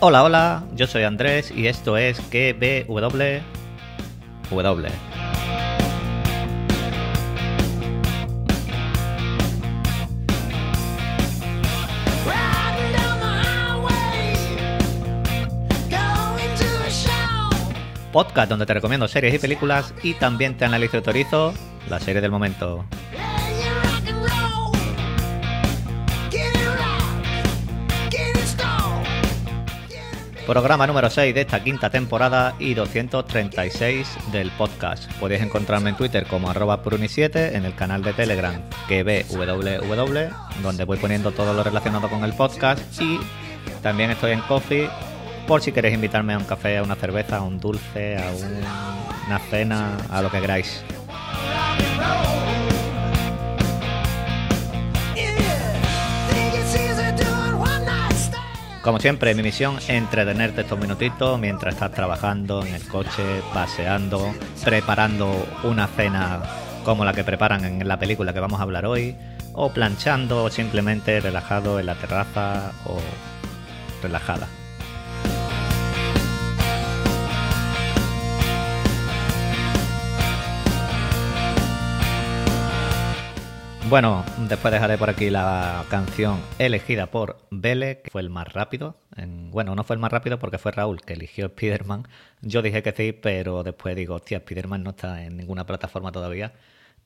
Hola, hola, yo soy Andrés y esto es KBW. W. Podcast donde te recomiendo series y películas y también te analizo y autorizo la serie del momento. Programa número 6 de esta quinta temporada y 236 del podcast. Podéis encontrarme en Twitter como arroba pruni7, en el canal de Telegram gbww, donde voy poniendo todo lo relacionado con el podcast y también estoy en Coffee por si queréis invitarme a un café, a una cerveza, a un dulce, a un- una cena, a lo que queráis. Como siempre, mi misión es entretenerte estos minutitos mientras estás trabajando en el coche, paseando, preparando una cena como la que preparan en la película que vamos a hablar hoy, o planchando o simplemente relajado en la terraza o relajada. Bueno, después dejaré por aquí la canción elegida por Vele, que fue el más rápido. En- bueno, no fue el más rápido porque fue Raúl que eligió Spider-Man. Yo dije que sí, pero después digo, hostia, Spider-Man no está en ninguna plataforma todavía.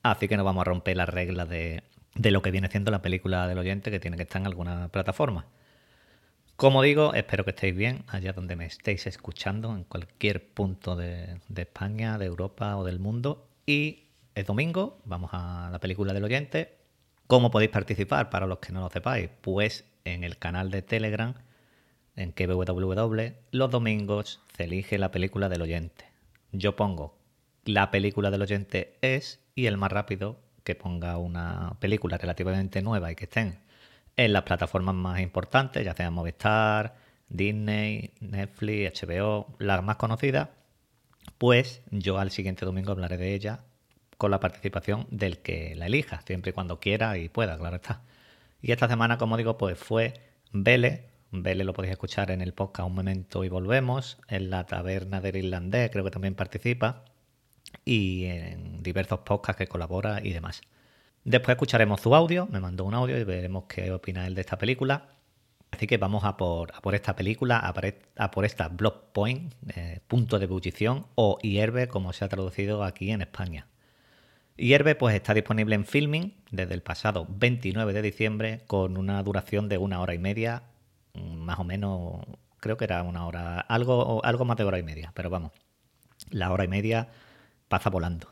Así que no vamos a romper las reglas de, de lo que viene siendo la película del oyente, que tiene que estar en alguna plataforma. Como digo, espero que estéis bien allá donde me estéis escuchando, en cualquier punto de, de España, de Europa o del mundo. Y es domingo, vamos a la película del oyente. ¿Cómo podéis participar para los que no lo sepáis? Pues en el canal de Telegram, en KBWW, los domingos se elige la película del oyente. Yo pongo la película del oyente es y el más rápido que ponga una película relativamente nueva y que estén en las plataformas más importantes, ya sean Movistar, Disney, Netflix, HBO, las más conocidas, pues yo al siguiente domingo hablaré de ella con la participación del que la elija, siempre y cuando quiera y pueda, claro está. Y esta semana, como digo, pues fue Vele. Vele lo podéis escuchar en el podcast Un Momento y Volvemos, en la Taberna del Irlandés, creo que también participa, y en diversos podcasts que colabora y demás. Después escucharemos su audio, me mandó un audio y veremos qué opina él de esta película. Así que vamos a por, a por esta película, a por, et- a por esta Block Point, eh, punto de ebullición, o hierve, como se ha traducido aquí en España. Hierve pues está disponible en Filming desde el pasado 29 de diciembre con una duración de una hora y media, mm, más o menos, creo que era una hora, algo, algo más de hora y media, pero vamos, la hora y media pasa volando.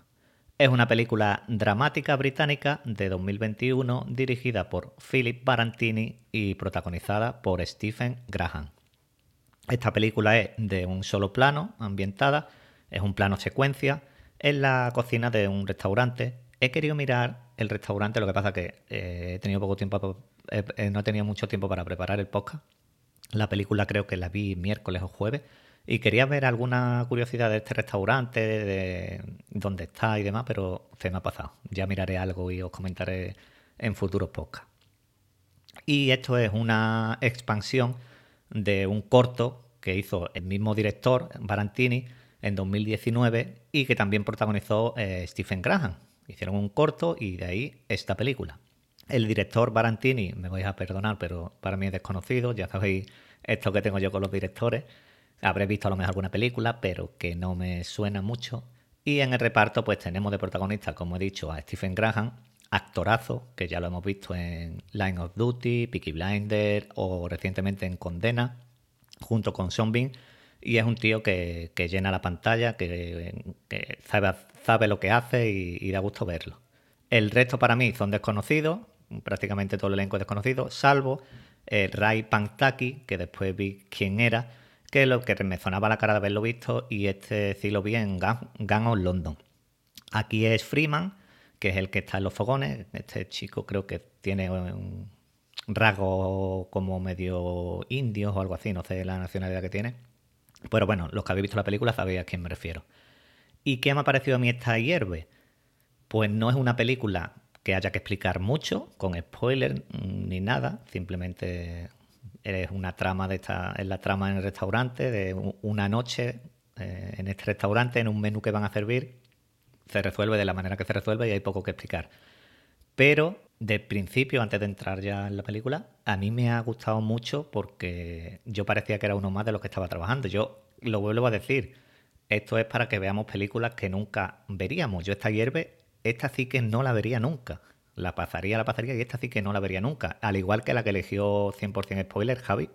Es una película dramática británica de 2021 dirigida por Philip Barantini y protagonizada por Stephen Graham. Esta película es de un solo plano, ambientada, es un plano secuencia, en la cocina de un restaurante. He querido mirar el restaurante, lo que pasa que eh, he tenido poco tiempo, eh, no he tenido mucho tiempo para preparar el podcast. La película creo que la vi miércoles o jueves y quería ver alguna curiosidad de este restaurante, de dónde está y demás, pero se me ha pasado. Ya miraré algo y os comentaré en futuros podcasts. Y esto es una expansión de un corto que hizo el mismo director, Barantini, en 2019 y que también protagonizó eh, Stephen Graham. Hicieron un corto y de ahí esta película. El director Barantini, me vais a perdonar, pero para mí es desconocido, ya sabéis esto que tengo yo con los directores. Habré visto a lo mejor alguna película, pero que no me suena mucho. Y en el reparto, pues tenemos de protagonista, como he dicho, a Stephen Graham, actorazo, que ya lo hemos visto en Line of Duty, Peaky Blinders o recientemente en Condena, junto con Sean Bean. Y es un tío que, llena la pantalla, que, sabe, lo que hace y, da gusto verlo. El resto para mí son desconocidos, prácticamente todo el elenco es desconocido, salvo Ray Pantaki, que después vi quién era, que lo que me sonaba la cara de haberlo visto, y este sí lo vi en Gun, of London. Aquí es Freeman, que es el que está en los fogones. Este chico creo que tiene un rasgo como medio indios o algo así, no sé la nacionalidad que tiene. Pero bueno, los que habéis visto la película sabéis a quién me refiero. ¿Y qué me ha parecido a mí esta hierve? Pues no es una película que haya que explicar mucho, con spoiler mm, ni nada, simplemente Es una trama de esta, es la trama en el restaurante de una noche eh, en este restaurante, en un menú que van a servir. Se resuelve de la manera que se resuelve y hay poco que explicar. Pero de principio, antes de entrar ya en la película, a mí me ha gustado mucho porque yo parecía que era uno más de los que estaba trabajando. Yo lo vuelvo a decir, esto es para que veamos películas que nunca veríamos. Yo esta hierve, esta sí que no la vería nunca. La pasaría, la pasaría y esta sí que no la vería nunca. Al igual que la que eligió 100% spoiler, Javi,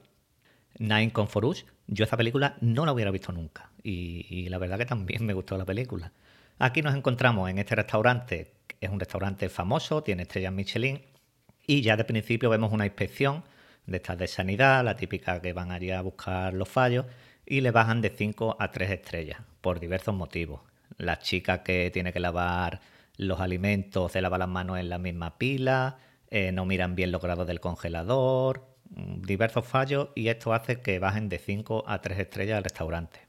Nine con Forush, yo esa película no la hubiera visto nunca. Y, y la verdad que también me gustó la película. Aquí nos encontramos en este restaurante, es un restaurante famoso, tiene estrellas Michelin, y ya de principio vemos una inspección de estas de sanidad, la típica que van allí a buscar los fallos, y le bajan de 5 a 3 estrellas, por diversos motivos. La chica que tiene que lavar los alimentos se lava las manos en la misma pila, eh, no miran bien los grados del congelador, mm, diversos fallos, y esto hace que bajen de 5 a 3 estrellas al restaurante.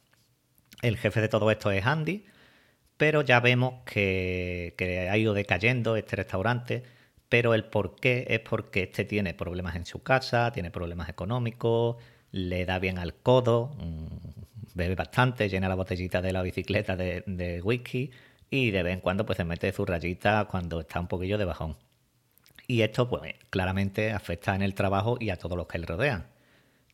El jefe de todo esto es Andy, pero ya vemos que, ha ido decayendo este restaurante, pero el por qué es porque este tiene problemas en su casa, tiene problemas económicos, le da bien al codo, mm, bebe bastante, llena la botellita de la bicicleta de, de whisky y de vez en cuando pues se mete su rayita cuando está un poquillo de bajón. Y esto pues claramente afecta en el trabajo y a todos los que le rodean.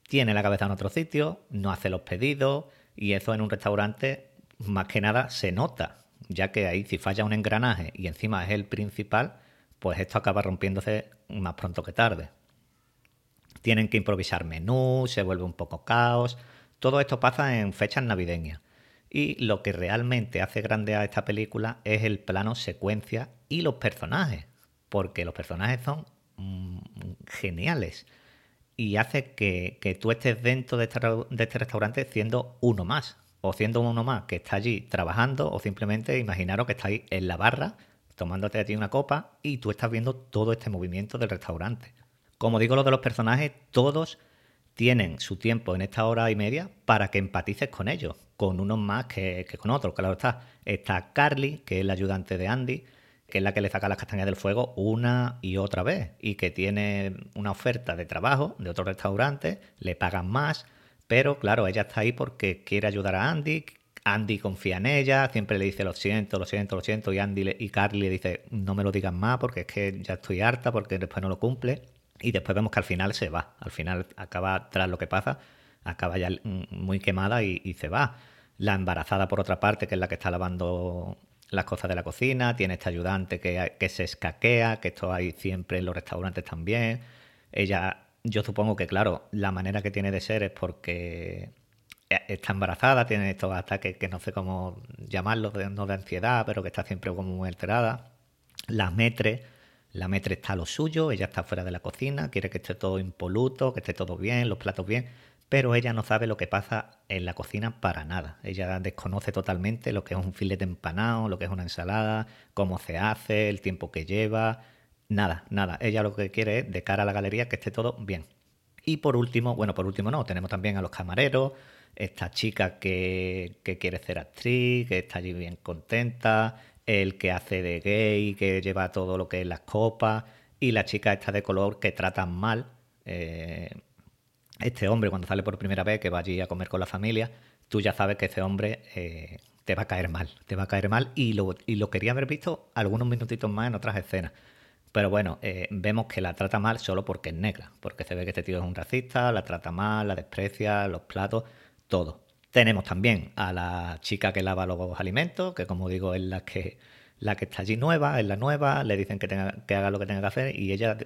Tiene la cabeza en otro sitio, no hace los pedidos y eso en un restaurante más que nada se nota, ya que ahí si falla un engranaje y encima es el principal, pues esto acaba rompiéndose más pronto que tarde. Tienen que improvisar menús, se vuelve un poco caos. Todo esto pasa en fechas navideñas. Y lo que realmente hace grande a esta película es el plano secuencia y los personajes. Porque los personajes son mm, geniales. Y hace que, que tú estés dentro de este, este restaurante siendo uno más. O siendo uno más que está allí trabajando. O simplemente imaginaros que estáis en la barra tomándote a ti una copa y tú estás viendo todo este movimiento del restaurante. Como digo lo de los personajes, todos tienen su tiempo en esta hora y media para que empatices con ellos, con unos más que, con otros. Claro está. Está Carly, que es la ayudante de Andy, que es la que le saca las castañas del fuego una y otra vez, y que tiene una oferta de trabajo de otro restaurante, le pagan más, pero claro, ella está ahí porque quiere ayudar a Andy. Andy confía en ella, siempre le dice lo siento, lo siento, lo siento, y Andy y Carly le dice no me lo digas más porque es que ya estoy harta porque después no lo cumple. Y después vemos que al final se va. Al final acaba, tras lo que pasa, acaba ya muy quemada y, y se va. La embarazada, por otra parte, que es la que está lavando las cosas de la cocina, tiene este ayudante que, que se escaquea, que esto hay siempre en los restaurantes también. Ella, yo supongo que, claro, la manera que tiene de ser es porque está embarazada, tiene estos ataques que no sé cómo llamarlos, no de ansiedad, pero que está siempre como muy alterada. La metre, la metre está a lo suyo, ella está fuera de la cocina, quiere que esté todo impoluto, que esté todo bien, los platos bien, pero ella no sabe lo que pasa en la cocina para nada. Ella desconoce totalmente lo que es un filete empanado, lo que es una ensalada, cómo se hace, el tiempo que lleva, nada, nada. Ella lo que quiere es, de cara a la galería, que esté todo bien. Y por último, bueno, por último no, tenemos también a los camareros, esta chica que, que quiere ser actriz, que está allí bien contenta, el que hace de gay, que lleva todo lo que es las copas, y la chica esta de color que tratan mal. eh, este hombre cuando sale por primera vez, que va allí a comer con la familia, tú ya sabes que ese hombre eh, te va a caer mal, te va a caer mal y lo, y lo quería haber visto algunos minutitos más en otras escenas. Pero bueno, eh, vemos que la trata mal solo porque es negra, porque se ve que este tío es un racista, la trata mal, la desprecia, los platos, todo. Tenemos también a la chica que lava los alimentos, que como digo es la que, la que está allí nueva, es la nueva, le dicen que, tenga, que haga lo que tenga que hacer y ella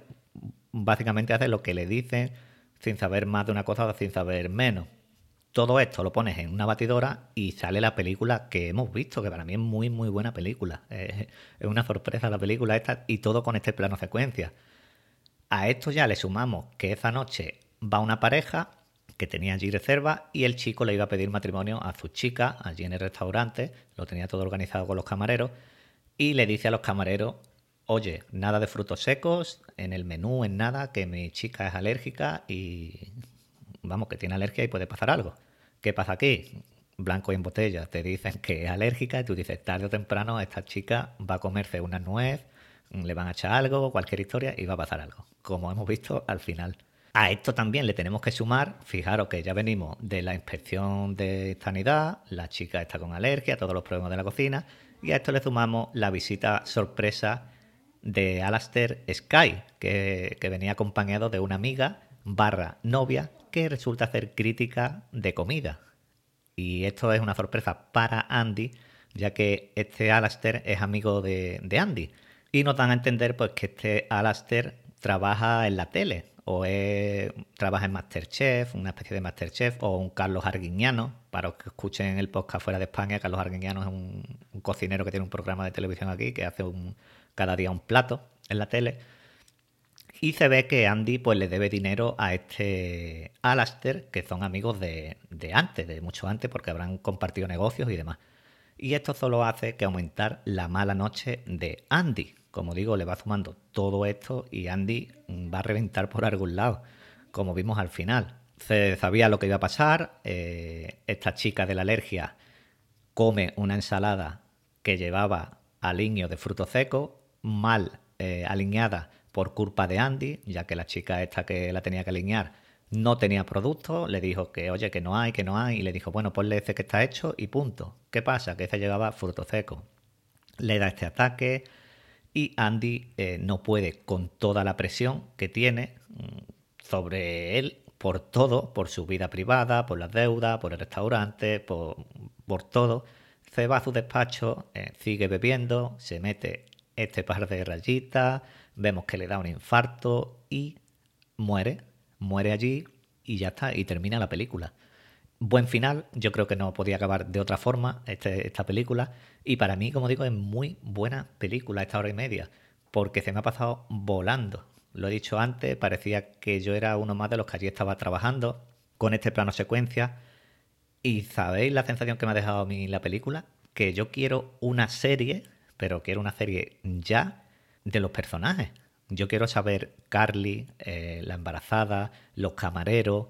básicamente hace lo que le dicen sin saber más de una cosa o sin saber menos. Todo esto lo pones en una batidora y sale la película que hemos visto, que para mí es muy, muy buena película. Es, una sorpresa la película esta y todo con este plano secuencia. A esto ya le sumamos que esa noche va una pareja que tenía allí reserva y el chico le iba a pedir matrimonio a su chica allí en el restaurante, lo tenía todo organizado con los camareros y le dice a los camareros, oye, nada de frutos secos en el menú, en nada, que mi chica es alérgica y vamos, que tiene alergia y puede pasar algo. ¿Qué pasa aquí? Blanco y en botella, te dicen que es alérgica y tú dices, tarde o temprano esta chica va a comerse una nuez, le van a echar algo, cualquier historia y va a pasar algo, como hemos visto al final. A esto también le tenemos que sumar, fijaros que ya venimos de la inspección de sanidad, la chica está con alergia, todos los problemas de la cocina, y a esto le sumamos la visita sorpresa de Alastair Sky, que, que venía acompañado de una amiga barra novia que resulta hacer crítica de comida. Y esto es una sorpresa para Andy, ya que este Alastair es amigo de, de Andy. Y nos dan a entender pues que este Alastair trabaja en la tele, o es- trabaja en Masterchef, una especie de Masterchef, o un Carlos Arguiñano. Para los que escuchen el podcast fuera de España, Carlos Arguiñano es un, un cocinero que tiene un programa de televisión aquí, que hace un, cada día un plato en la tele. Y se ve que Andy pues le debe dinero a este Alastair, que son amigos de, de antes, de mucho antes, porque habrán compartido negocios y demás. Y esto solo hace que aumentar la mala noche de Andy. Como digo, le va sumando todo esto y Andy va a reventar por algún lado, como vimos al final. Se sabía lo que iba a pasar. eh, esta chica de la alergia come una ensalada que llevaba aliño de fruto seco, mal eh, alineada por culpa de Andy, ya que la chica esta que la tenía que alinear no tenía producto, le dijo que oye, que no hay, que no hay, y le dijo, bueno, ponle ese que está hecho y punto. ¿Qué pasa? Que ese llevaba fruto seco. Le da este ataque y Andy eh, no puede con toda la presión que tiene mm, sobre él por todo, por su vida privada, por las deudas, por el restaurante, por, por todo. Se va a su despacho, eh, sigue bebiendo, se mete este par de rayitas, vemos que le da un infarto y muere, muere allí y ya está, y termina la película. Buen final, yo creo que no podía acabar de otra forma este- esta película. Y para mí, como digo, es muy buena película esta hora y media, porque se me ha pasado volando. Lo he dicho antes, parecía que yo era uno más de los que allí estaba trabajando con este plano secuencia. Y sabéis la sensación que me ha dejado a mí la película, que yo quiero una serie, pero quiero una serie ya de los personajes. Yo quiero saber Carly, eh, la embarazada, los camareros.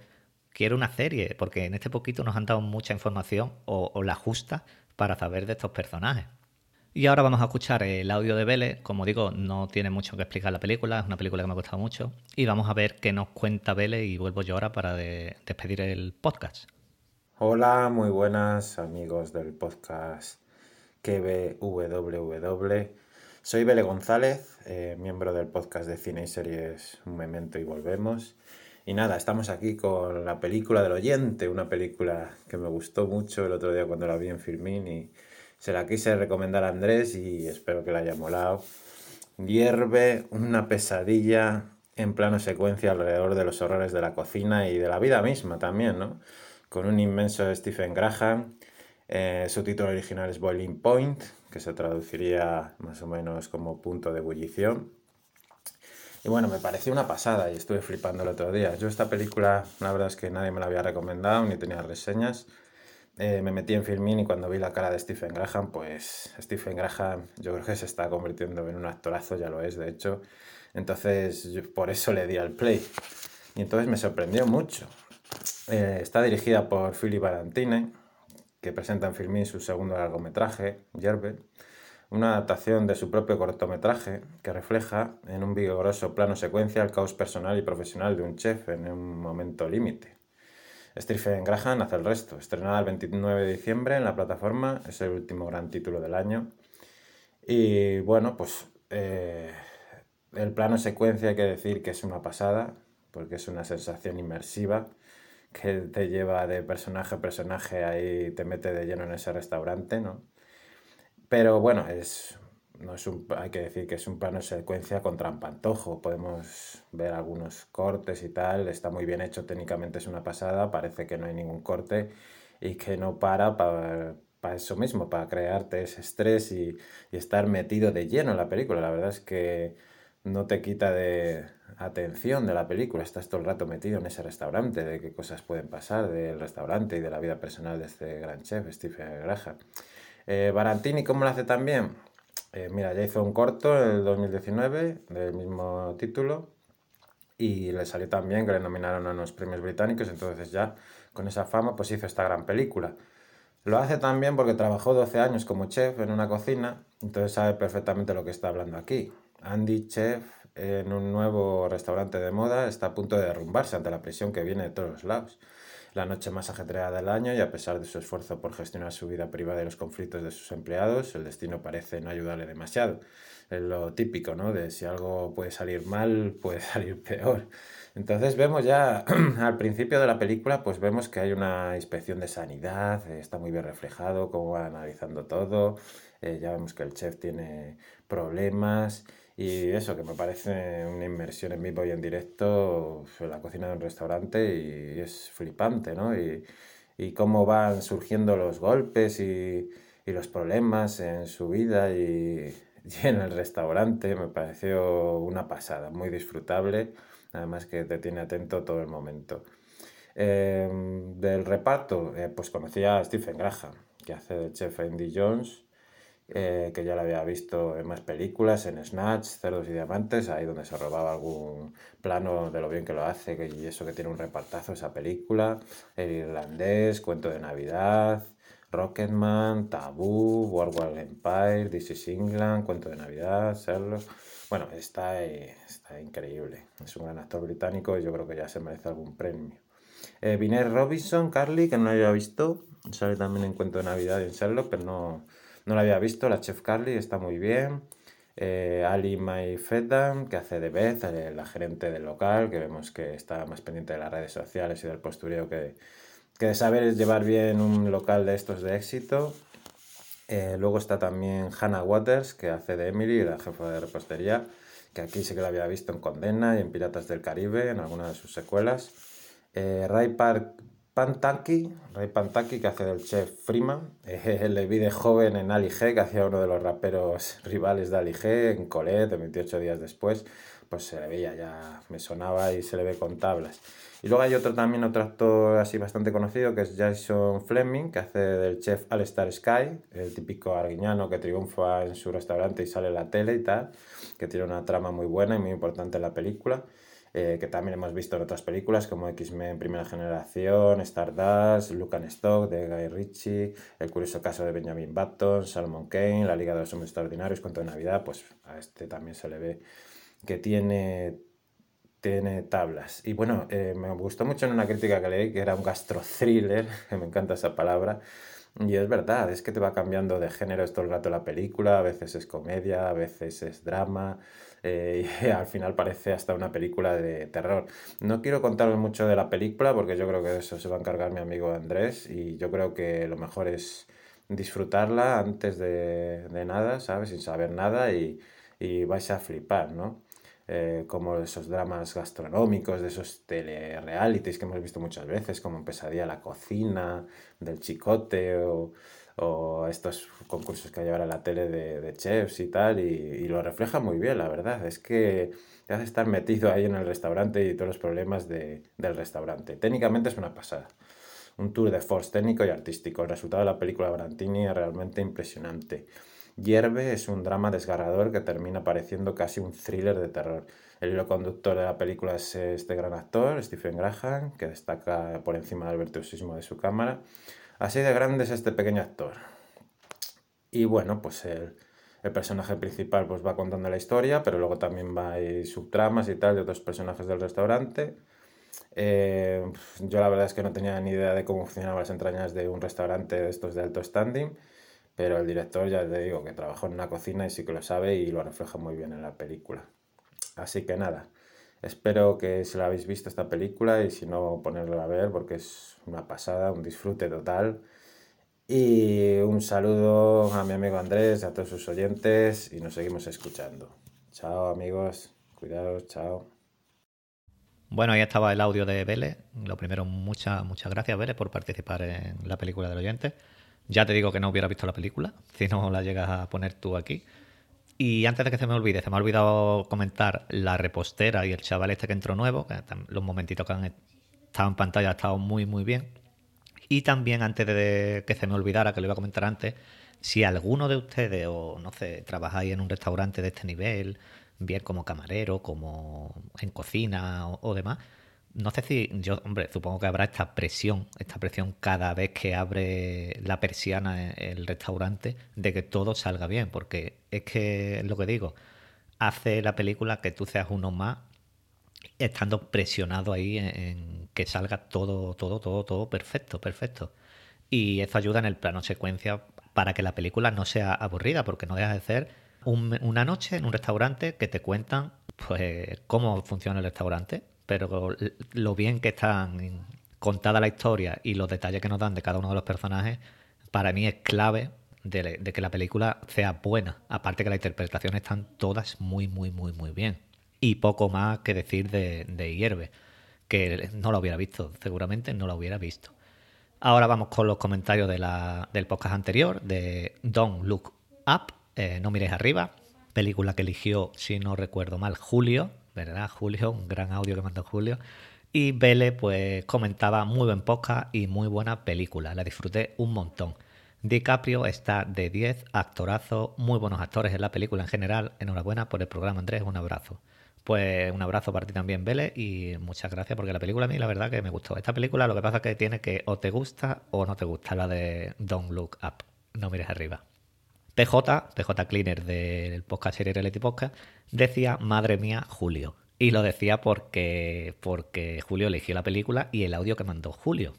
Quiero una serie, porque en este poquito nos han dado mucha información o, la justa para saber de estos personajes. Y ahora vamos a escuchar el audio de Vélez. Como digo, no tiene mucho que explicar la película, es una película que me ha gustado mucho. Y vamos a ver qué nos cuenta Vélez y vuelvo yo ahora para de- despedir el podcast. Hola, muy buenas amigos del podcast KBWW. Soy Bele González, eh, miembro del podcast de cine y series Un Memento y Volvemos. Y nada, estamos aquí con la película del oyente, una película que me gustó mucho el otro día cuando la vi en Filmin y se la quise recomendar a Andrés y espero que la haya molado. Hierve una pesadilla en plano secuencia alrededor de los horrores de la cocina y de la vida misma también, ¿no? Con un inmenso Stephen Graham. Eh, su título original es Boiling Point, que se traduciría más o menos como punto de ebullición. Y bueno, me pareció una pasada y estuve flipando el otro día. Yo esta película, la verdad es que nadie me la había recomendado ni tenía reseñas. Eh, me metí en Filmin y cuando vi la cara de Stephen Graham, pues Stephen Graham yo creo que se está convirtiendo en un actorazo, ya lo es, de hecho. Entonces, por eso le di al play. Y entonces me sorprendió mucho. Eh, está dirigida por Philip Barantine, que presenta en su segundo largometraje, Yerbe, una adaptación de su propio cortometraje que refleja en un vigoroso plano secuencia el caos personal y profesional de un chef en un momento límite. Stephen Graham hace el resto. Estrenada el 29 de diciembre en la plataforma, es el último gran título del año. Y bueno, pues eh, el plano secuencia hay que decir que es una pasada, porque es una sensación inmersiva que te lleva de personaje a personaje ahí, te mete de lleno en ese restaurante, ¿no? Pero bueno, es, no es un, hay que decir que es un plano secuencia con trampantojo. Podemos ver algunos cortes y tal. Está muy bien hecho, técnicamente es una pasada. Parece que no hay ningún corte y que no para para, eso mismo, para crearte ese estrés y, y estar metido de lleno en la película. La verdad es que no te quita de atención de la película. Estás todo el rato metido en ese restaurante, de qué cosas pueden pasar del restaurante y de la vida personal de este gran chef, Stephen Graham. Eh, Barantini, ¿cómo lo hace también? Eh, mira, ya hizo un corto en el 2019 del mismo título y le salió tan bien que le nominaron a unos premios británicos, entonces ya con esa fama pues hizo esta gran película. Lo hace también porque trabajó 12 años como chef en una cocina, entonces sabe perfectamente lo que está hablando aquí. Andy, chef, en un nuevo restaurante de moda está a punto de derrumbarse ante la presión que viene de todos los lados. La noche más ajetreada del año y a pesar de su esfuerzo por gestionar su vida privada y los conflictos de sus empleados, el destino parece no ayudarle demasiado. Es lo típico, ¿no? De si algo puede salir mal, puede salir peor. Entonces vemos ya al principio de la película, pues vemos que hay una inspección de sanidad, eh, está muy bien reflejado cómo va analizando todo, eh, ya vemos que el chef tiene problemas y eso, que me parece una inmersión en vivo y en directo la cocina de un restaurante y es flipante, ¿no? Y, y cómo van surgiendo los golpes y, y los problemas en su vida y, y en el restaurante, me pareció una pasada, muy disfrutable además que te tiene atento todo el momento. Eh, del reparto, eh, pues conocía a Stephen Graham, que hace de chef Andy Jones, eh, que ya lo había visto en más películas, en Snatch, Cerdos y Diamantes, ahí donde se robaba algún plano de lo bien que lo hace, y eso que tiene un repartazo esa película, El Irlandés, Cuento de Navidad, Rocketman, Tabú, War Empire, This is England, Cuento de Navidad, Sherlock... Bueno, está, está increíble. Es un gran actor británico y yo creo que ya se merece algún premio. Eh, Robinson, Carly, que no lo había visto, sale también en Cuento de Navidad y en Sherlock, pero no, no la había visto. La chef Carly está muy bien. Eh, Ali Mai Fedam, que hace de Beth, eh, la gerente del local, que vemos que está más pendiente de las redes sociales y del postureo que, que de saber llevar bien un local de estos de éxito. Eh, luego está también Hannah Waters, que hace de Emily, la jefa de repostería, que aquí sí que la había visto en Condena y en Piratas del Caribe, en alguna de sus secuelas. Eh, Ray Park Pantaki, Ray Pantaki, que hace del chef Freeman. Eh, le vi de joven en Ali G, que hacía uno de los raperos rivales de Ali G, en Colette, 28 días después. Pues se le veía ya, me sonaba y se le ve con tablas. Y luego hay otro también, otro actor así bastante conocido, que es Jason Fleming, que hace del chef Alistair Sky, el típico arguiñano que triunfa en su restaurante y sale en la tele y tal, que tiene una trama muy buena y muy importante en la película. Eh, que también hemos visto en otras películas como X-Men Primera Generación, Stardust, Luke Stock de Guy Ritchie, El curioso caso de Benjamin Button, Salmon Kane, La Liga de los Hombres Extraordinarios, Cuento de Navidad, pues a este también se le ve que tiene tiene tablas. Y bueno, eh, me gustó mucho en una crítica que leí que era un gastro thriller, que me encanta esa palabra. Y es verdad, es que te va cambiando de género todo el rato la película, a veces es comedia, a veces es drama, eh, y al final parece hasta una película de terror. No quiero contaros mucho de la película porque yo creo que eso se va a encargar mi amigo Andrés y yo creo que lo mejor es disfrutarla antes de, de nada, ¿sabes? Sin saber nada y, y vais a flipar, ¿no? eh, como esos dramas gastronómicos, de esos telerealities que hemos visto muchas veces, como en Pesadilla la cocina, del chicote o, o estos concursos que hay ahora en la tele de, chefs y tal, y, y, lo refleja muy bien, la verdad. Es que te hace estar metido ahí en el restaurante y todos los problemas de, del restaurante. Técnicamente es una pasada. Un tour de force técnico y artístico. El resultado de la película Brantini es realmente impresionante. Hierve es un drama desgarrador que termina pareciendo casi un thriller de terror. El hilo conductor de la película es este gran actor, Stephen Graham, que destaca por encima del virtuosismo de su cámara. Así de grande es este pequeño actor. Y bueno, pues el, personaje principal pues va contando la historia, pero luego también va hay subtramas y tal de otros personajes del restaurante. Eh, yo la verdad es que no tenía ni idea de cómo funcionaban las entrañas de un restaurante de estos de alto standing pero el director ya te digo que trabajó en una cocina y sí que lo sabe y lo refleja muy bien en la película. Así que nada, espero que si la habéis visto esta película y si no ponerla a ver porque es una pasada, un disfrute total. Y un saludo a mi amigo Andrés, a todos sus oyentes y nos seguimos escuchando. Chao amigos, cuidados, chao. Bueno, ahí estaba el audio de Vélez. Lo primero, muchas muchas gracias Vélez por participar en la película del oyente. Ya te digo que no hubiera visto la película, si no la llegas a poner tú aquí. Y antes de que se me olvide, se me ha olvidado comentar la repostera y el chaval este que entró nuevo, que los momentitos que han estado en pantalla han estado muy, muy bien. Y también, antes de que se me olvidara, que lo iba a comentar antes, si alguno de ustedes, o no sé, trabajáis en un restaurante de este nivel, bien como camarero, como en cocina o, o demás, no sé si yo, hombre, supongo que habrá esta presión, esta presión cada vez que abre la persiana el restaurante de que todo salga bien, porque es que lo que digo. hace la película que tú seas uno más, estando presionado ahí en, que salga todo, todo, todo, todo perfecto, perfecto. Y eso ayuda en el plano secuencia para que la película no sea aburrida, porque no deja de ser un- una noche en un restaurante que te cuentan pues cómo funciona el restaurante, pero lo bien que están contada la historia y los detalles que nos dan de cada uno de los personajes, para mí es clave de, que la película sea buena. Aparte que las interpretaciones están todas muy, muy, muy, muy bien. Y poco más que decir de, de Hierve, que no lo hubiera visto, seguramente no lo hubiera visto. Ahora vamos con los comentarios de la- del podcast anterior, de Don't Look Up, eh, No mires arriba, película que eligió, si no recuerdo mal, Julio, ¿verdad? Julio, un gran audio que mandó Julio. Y Vele, pues comentaba muy buen podcast y muy buena película, la disfruté un montón. DiCaprio está de 10, actorazo, muy buenos actores en la película en general. Enhorabuena por el programa, Andrés, un abrazo. Pues un abrazo para ti también, Vélez, y muchas gracias porque la película a mí la verdad que me gustó. Esta película lo que pasa es que tiene que o te gusta o no te gusta, la de Don't Look Up, no mires arriba. PJ, PJ Cleaner del podcast Serie Reality Podcast, decía, madre mía, Julio. Y lo decía porque, porque Julio eligió la película y el audio que mandó Julio.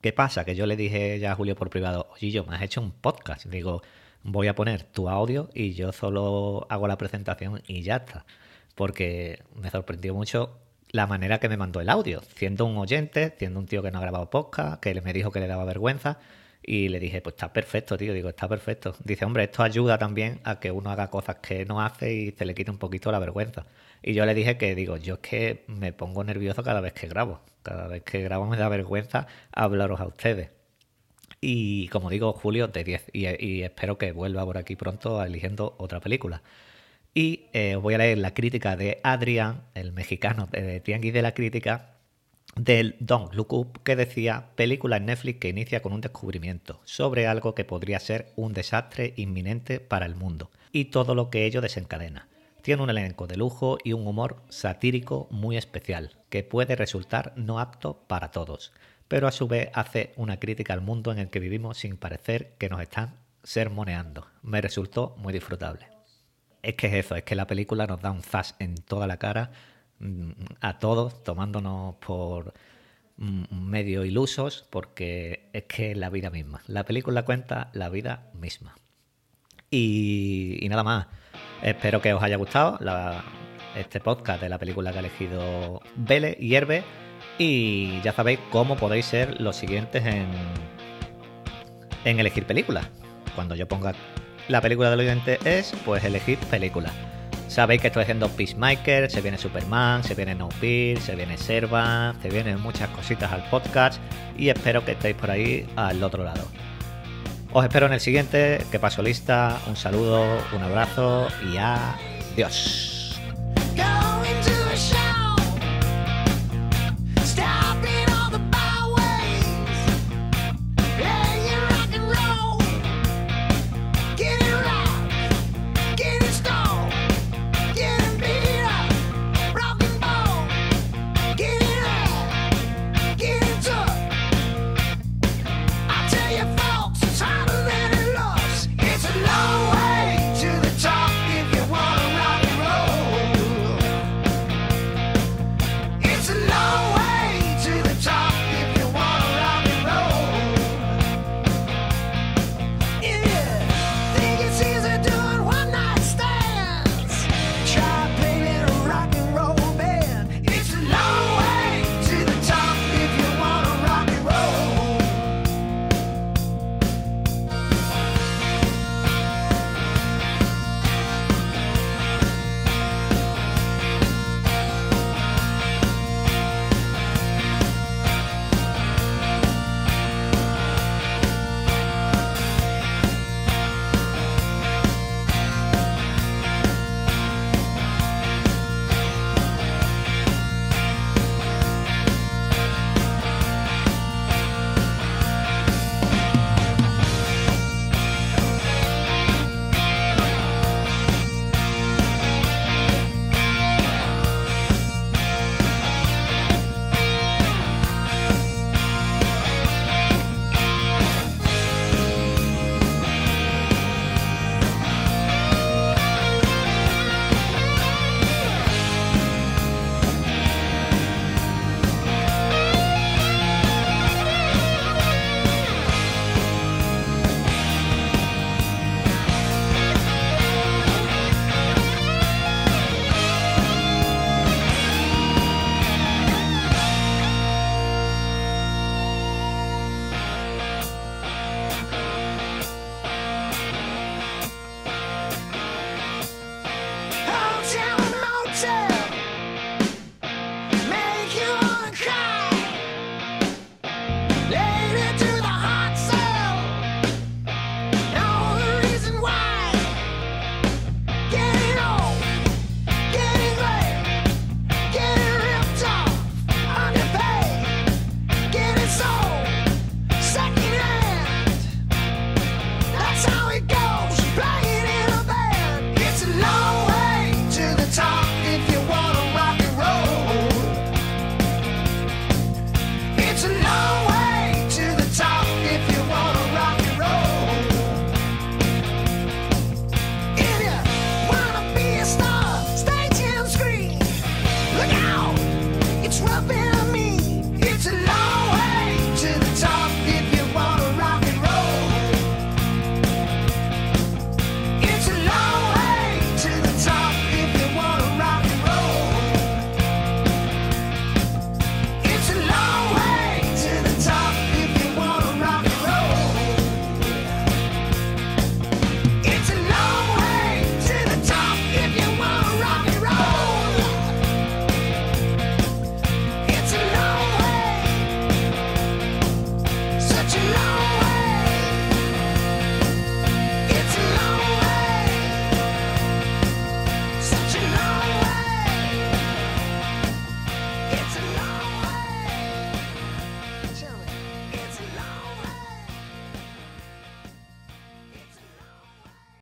¿Qué pasa? Que yo le dije ya a Julio por privado, oye, yo me has hecho un podcast. Digo, voy a poner tu audio y yo solo hago la presentación y ya está. Porque me sorprendió mucho la manera que me mandó el audio. Siendo un oyente, siendo un tío que no ha grabado podcast, que me dijo que le daba vergüenza. Y le dije, pues está perfecto, tío. Digo, está perfecto. Dice, hombre, esto ayuda también a que uno haga cosas que no hace y se le quite un poquito la vergüenza. Y yo le dije que, digo, yo es que me pongo nervioso cada vez que grabo. Cada vez que grabo me da vergüenza hablaros a ustedes. Y como digo, Julio de 10. Y, espero que vuelva por aquí pronto eligiendo otra película. Y eh, os voy a leer la crítica de Adrián, el mexicano de Tianguis de la Crítica, del Don't Look Up, que decía película en Netflix que inicia con un descubrimiento sobre algo que podría ser un desastre inminente para el mundo y todo lo que ello desencadena. Tiene un elenco de lujo y un humor satírico muy especial, que puede resultar no apto para todos, pero a su vez hace una crítica al mundo en el que vivimos sin parecer que nos están sermoneando. Me resultó muy disfrutable. Es que es eso, es que la película nos da un zas en toda la cara a todos, tomándonos por mm, medio ilusos, porque es que es la vida misma. La película cuenta la vida misma. Y, y nada más. Espero que os haya gustado este podcast de la película que ha elegido Vele y Herbe. Y ya sabéis cómo podéis ser los siguientes en, en elegir películas. Cuando yo ponga la película del oyente es, pues elegir película. Sabéis que estoy haciendo Peacemaker, se viene Superman, se viene No Fear, se viene Serva, se vienen muchas cositas al podcast y espero que estéis por ahí al otro lado. Os espero en el siguiente, que paso lista, un saludo, un abrazo y adiós.